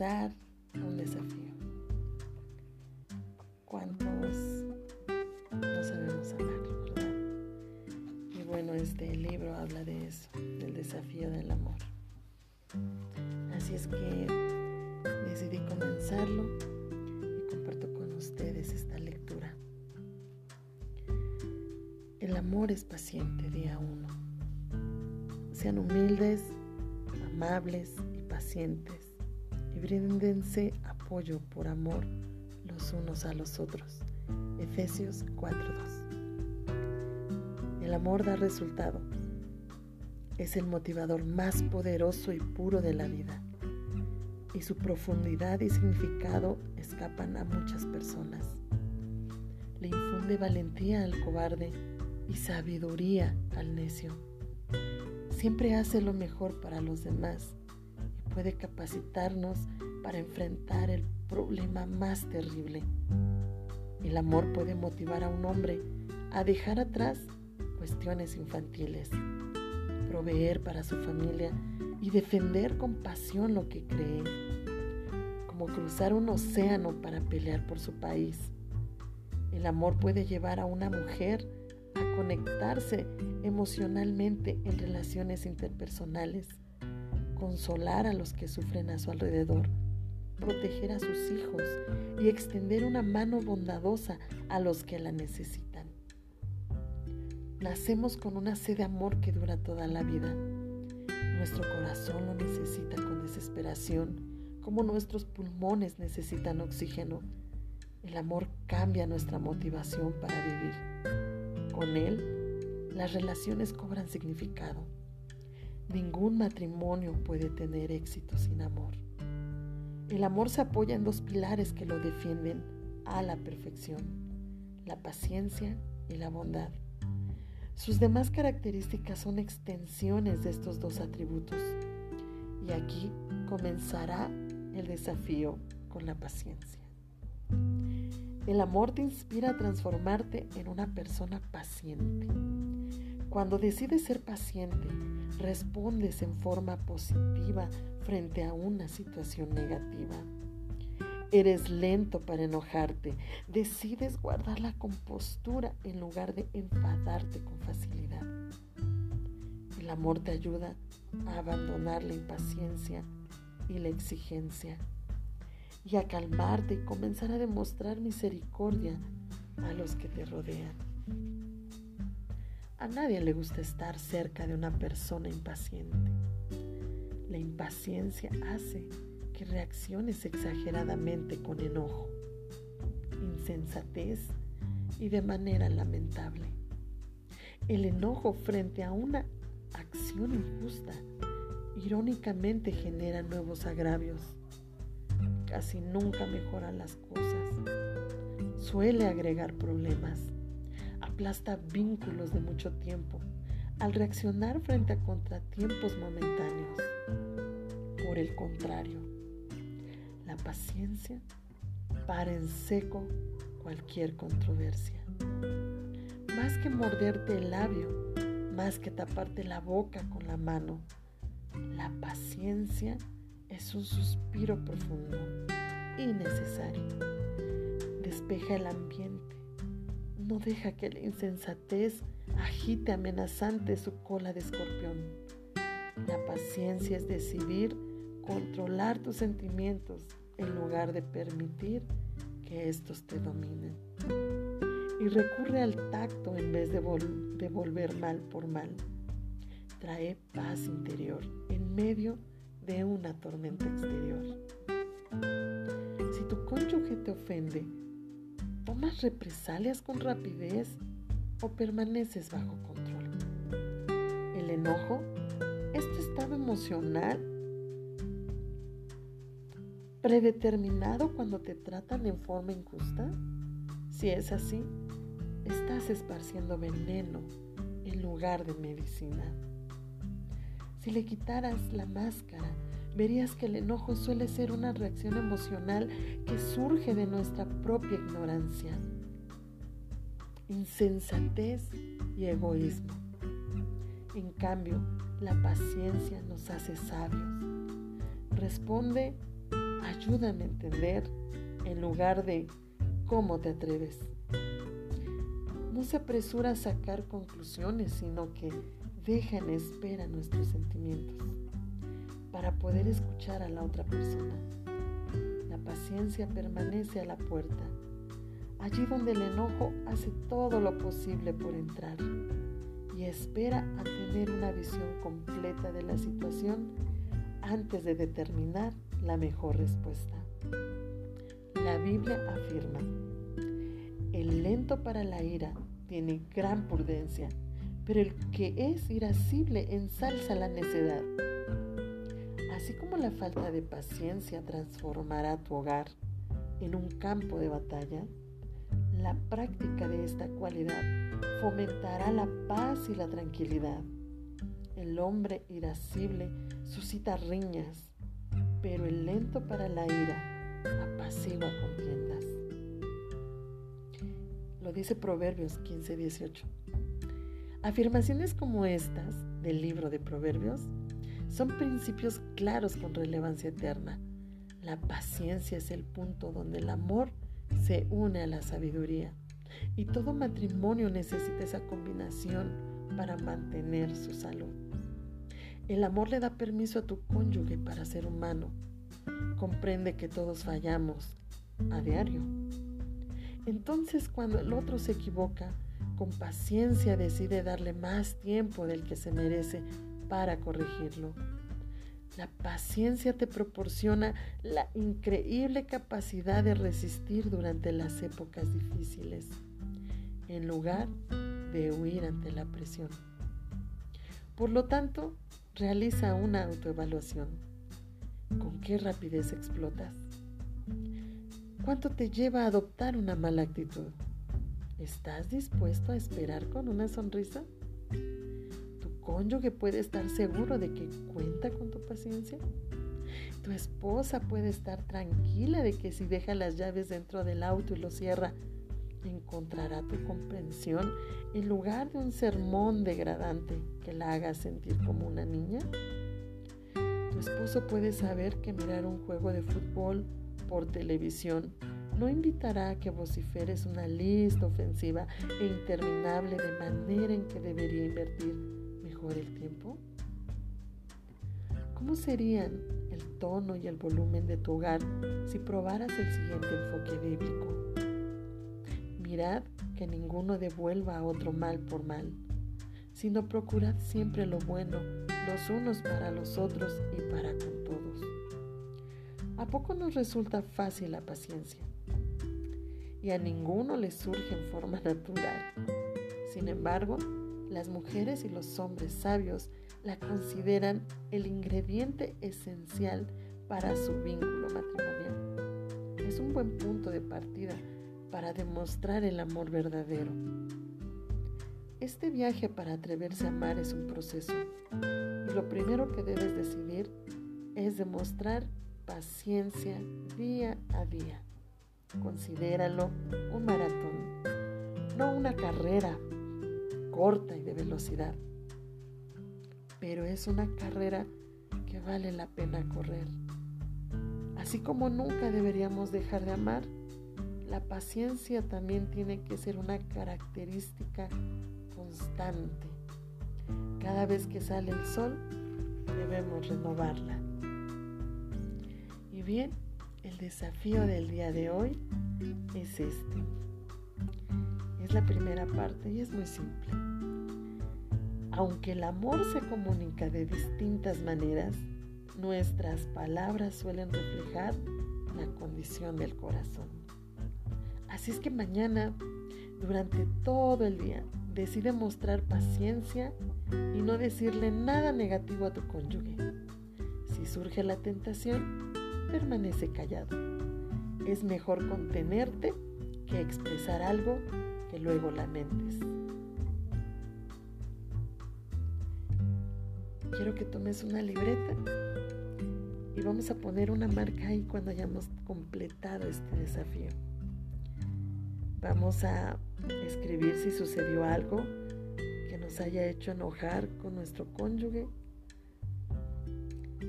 comenzar un desafío. ¿Cuántos no sabemos amar? Y bueno, este libro habla de eso, del desafío del amor. Así es que decidí comenzarlo y comparto con ustedes esta lectura. El amor es paciente, día uno. Sean humildes, amables y pacientes y bríndense apoyo por amor los unos a los otros. Efesios 4:2. El amor da resultado. Es el motivador más poderoso y puro de la vida. Y su profundidad y significado escapan a muchas personas. Le infunde valentía al cobarde y sabiduría al necio. Siempre hace lo mejor para los demás puede capacitarnos para enfrentar el problema más terrible. El amor puede motivar a un hombre a dejar atrás cuestiones infantiles, proveer para su familia y defender con pasión lo que cree, como cruzar un océano para pelear por su país. El amor puede llevar a una mujer a conectarse emocionalmente en relaciones interpersonales, consolar a los que sufren a su alrededor, proteger a sus hijos y extender una mano bondadosa a los que la necesitan. Nacemos con una sed de amor que dura toda la vida. Nuestro corazón lo necesita con desesperación, como nuestros pulmones necesitan oxígeno. El amor cambia nuestra motivación para vivir. Con Él, las relaciones cobran significado. Ningún matrimonio puede tener éxito sin amor. El amor se apoya en dos pilares que lo defienden a la perfección, la paciencia y la bondad. Sus demás características son extensiones de estos dos atributos. Y aquí comenzará el desafío con la paciencia. El amor te inspira a transformarte en una persona paciente. Cuando decides ser paciente, respondes en forma positiva frente a una situación negativa. Eres lento para enojarte, decides guardar la compostura en lugar de enfadarte con facilidad. El amor te ayuda a abandonar la impaciencia y la exigencia y a calmarte y comenzar a demostrar misericordia a los que te rodean. A nadie le gusta estar cerca de una persona impaciente. La impaciencia hace que reacciones exageradamente con enojo, insensatez y de manera lamentable. El enojo frente a una acción injusta irónicamente genera nuevos agravios casi nunca mejora las cosas. Suele agregar problemas. Aplasta vínculos de mucho tiempo al reaccionar frente a contratiempos momentáneos. Por el contrario, la paciencia para en seco cualquier controversia. Más que morderte el labio, más que taparte la boca con la mano, la paciencia es un suspiro profundo y necesario. Despeja el ambiente. No deja que la insensatez agite amenazante su cola de escorpión. La paciencia es decidir controlar tus sentimientos en lugar de permitir que estos te dominen. Y recurre al tacto en vez de, de volver mal por mal. Trae paz interior en medio de de una tormenta exterior. Si tu cónyuge te ofende, ¿tomas represalias con rapidez o permaneces bajo control? El enojo, este estado emocional predeterminado cuando te tratan en forma injusta? Si es así, estás esparciendo veneno en lugar de medicina. Si le quitaras la máscara, verías que el enojo suele ser una reacción emocional que surge de nuestra propia ignorancia, insensatez y egoísmo. En cambio, la paciencia nos hace sabios. Responde, ayúdame a entender en lugar de cómo te atreves. No se apresura a sacar conclusiones, sino que deja en espera nuestros sentimientos para poder escuchar a la otra persona. La paciencia permanece a la puerta, allí donde el enojo hace todo lo posible por entrar y espera a tener una visión completa de la situación antes de determinar la mejor respuesta. La Biblia afirma, el lento para la ira tiene gran prudencia, pero el que es irascible ensalza la necedad. Así como la falta de paciencia transformará tu hogar en un campo de batalla, la práctica de esta cualidad fomentará la paz y la tranquilidad. El hombre irascible suscita riñas, pero el lento para la ira apacigua contiendas. Lo dice Proverbios 15:18. Afirmaciones como estas del libro de Proverbios son principios claros con relevancia eterna. La paciencia es el punto donde el amor se une a la sabiduría y todo matrimonio necesita esa combinación para mantener su salud. El amor le da permiso a tu cónyuge para ser humano. Comprende que todos fallamos a diario. Entonces cuando el otro se equivoca, con paciencia decide darle más tiempo del que se merece para corregirlo. La paciencia te proporciona la increíble capacidad de resistir durante las épocas difíciles, en lugar de huir ante la presión. Por lo tanto, realiza una autoevaluación. ¿Con qué rapidez explotas? ¿Cuánto te lleva a adoptar una mala actitud? ¿Estás dispuesto a esperar con una sonrisa? Cónyuge puede estar seguro de que cuenta con tu paciencia. Tu esposa puede estar tranquila de que si deja las llaves dentro del auto y lo cierra, encontrará tu comprensión en lugar de un sermón degradante que la haga sentir como una niña. Tu esposo puede saber que mirar un juego de fútbol por televisión no invitará a que vociferes una lista ofensiva e interminable de manera en que debería invertir el tiempo? ¿Cómo serían el tono y el volumen de tu hogar si probaras el siguiente enfoque bíblico? Mirad que ninguno devuelva a otro mal por mal, sino procurad siempre lo bueno los unos para los otros y para con todos. ¿A poco nos resulta fácil la paciencia? Y a ninguno le surge en forma natural. Sin embargo, las mujeres y los hombres sabios la consideran el ingrediente esencial para su vínculo matrimonial. Es un buen punto de partida para demostrar el amor verdadero. Este viaje para atreverse a amar es un proceso y lo primero que debes decidir es demostrar paciencia día a día. Considéralo un maratón, no una carrera corta y de velocidad. Pero es una carrera que vale la pena correr. Así como nunca deberíamos dejar de amar, la paciencia también tiene que ser una característica constante. Cada vez que sale el sol, debemos renovarla. Y bien, el desafío del día de hoy es este la primera parte y es muy simple. Aunque el amor se comunica de distintas maneras, nuestras palabras suelen reflejar la condición del corazón. Así es que mañana, durante todo el día, decide mostrar paciencia y no decirle nada negativo a tu cónyuge. Si surge la tentación, permanece callado. Es mejor contenerte que expresar algo luego lamentes. Quiero que tomes una libreta y vamos a poner una marca ahí cuando hayamos completado este desafío. Vamos a escribir si sucedió algo que nos haya hecho enojar con nuestro cónyuge,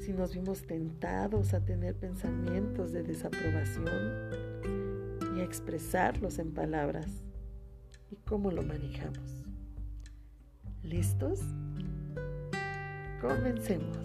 si nos vimos tentados a tener pensamientos de desaprobación y a expresarlos en palabras cómo lo manejamos. ¿Listos? Comencemos.